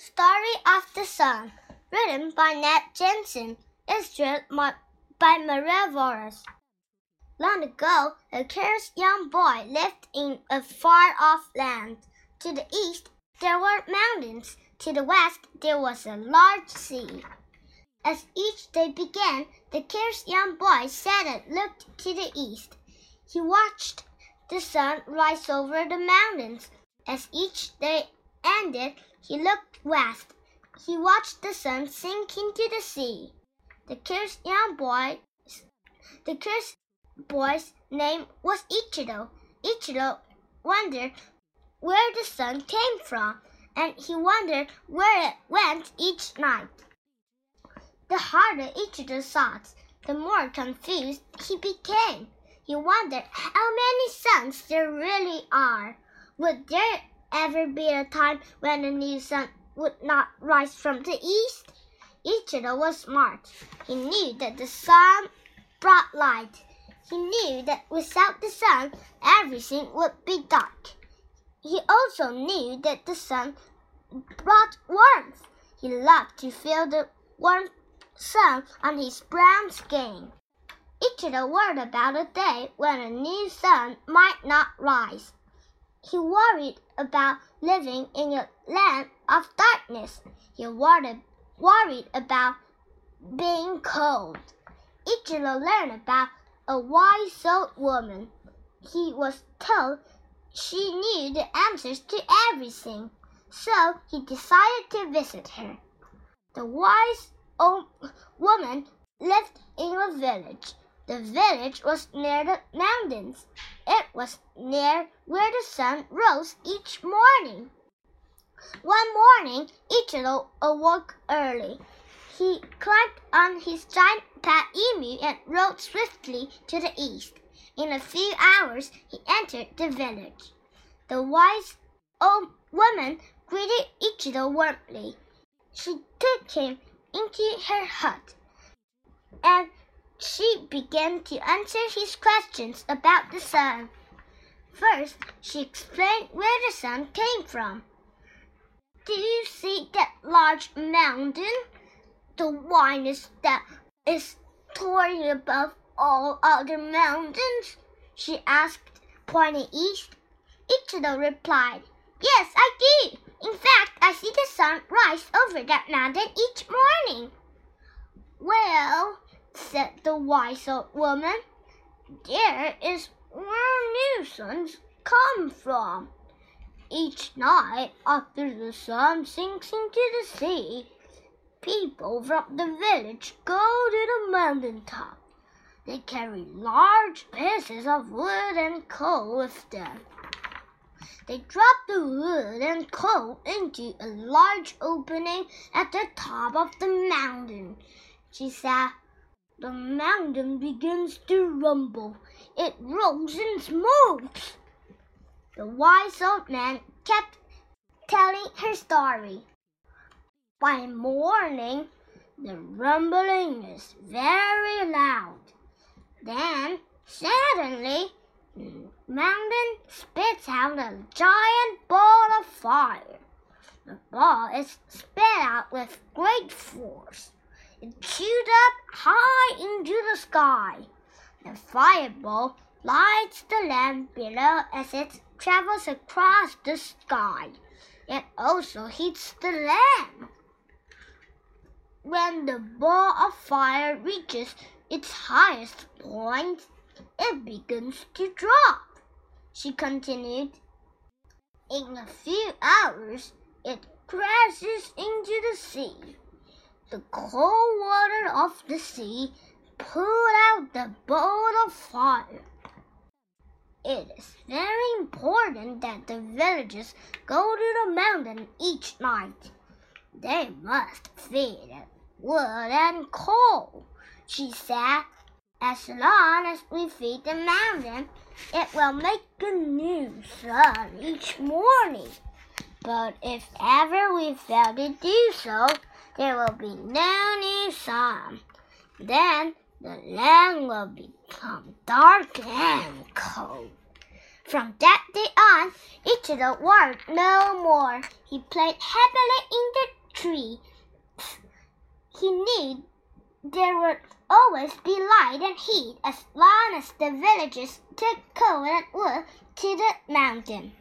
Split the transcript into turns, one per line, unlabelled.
Story of the Sun, written by Ned Jensen, illustrated by Maria Voros. Long ago, a curious young boy lived in a far-off land. To the east, there were mountains. To the west, there was a large sea. As each day began, the curious young boy sat and looked to the east. He watched the sun rise over the mountains. As each day ended, he looked west. He watched the sun sink into the sea. The curious young boy, the curious boy's name was Ichiro. Ichiro wondered where the sun came from, and he wondered where it went each night. The harder Ichiro thought, the more confused he became. He wondered how many suns there really are. Would there ever be a time when a new sun would not rise from the east? Ichiro was smart. He knew that the sun brought light. He knew that without the sun, everything would be dark. He also knew that the sun brought warmth. He loved to feel the warm sun on his brown skin. Ichiro worried about a day when a new sun might not rise. He worried about living in a land of darkness. He worried, worried about being cold. Ichiro learned about a wise old woman. He was told she knew the answers to everything, so he decided to visit her. The wise old woman lived in a village. The village was near the mountains. It was near where the sun rose each morning. One morning, Ichiro awoke early. He climbed on his giant pet emu and rode swiftly to the east. In a few hours, he entered the village. The wise old woman greeted Ichiro warmly. She took him into her hut and she began to answer his questions about the sun. First, she explained where the sun came from. Do you see that large mountain? The one is that is towering above all other mountains? She asked, pointing east. Ichiro replied, Yes, I do. In fact, I see the sun rise over that mountain each morning. Well, said the wise old woman. There is where new suns come from. Each night after the sun sinks into the sea, people from the village go to the mountain top. They carry large pieces of wood and coal with them. They drop the wood and coal into a large opening at the top of the mountain. She said, the mountain begins to rumble. It rolls and smokes. The wise old man kept telling her story. By morning, the rumbling is very loud. Then, suddenly, the mountain spits out a giant ball of fire. The ball is spit out with great force. It shoots up high into the sky. The fireball lights the land below as it travels across the sky. It also hits the land. When the ball of fire reaches its highest point, it begins to drop. She continued. In a few hours, it crashes into the sea. The cold water of the sea pulled out the bolt of fire. It is very important that the villagers go to the mountain each night. They must feed it wood and coal, she said. As long as we feed the mountain, it will make a new sun each morning. But if ever we fail to do so, there will be no new sun. Then the land will become dark and cold. From that day on, Ichiro worried no more. He played happily in the tree. He knew there would always be light and heat as long as the villagers took coal and wood to the mountain.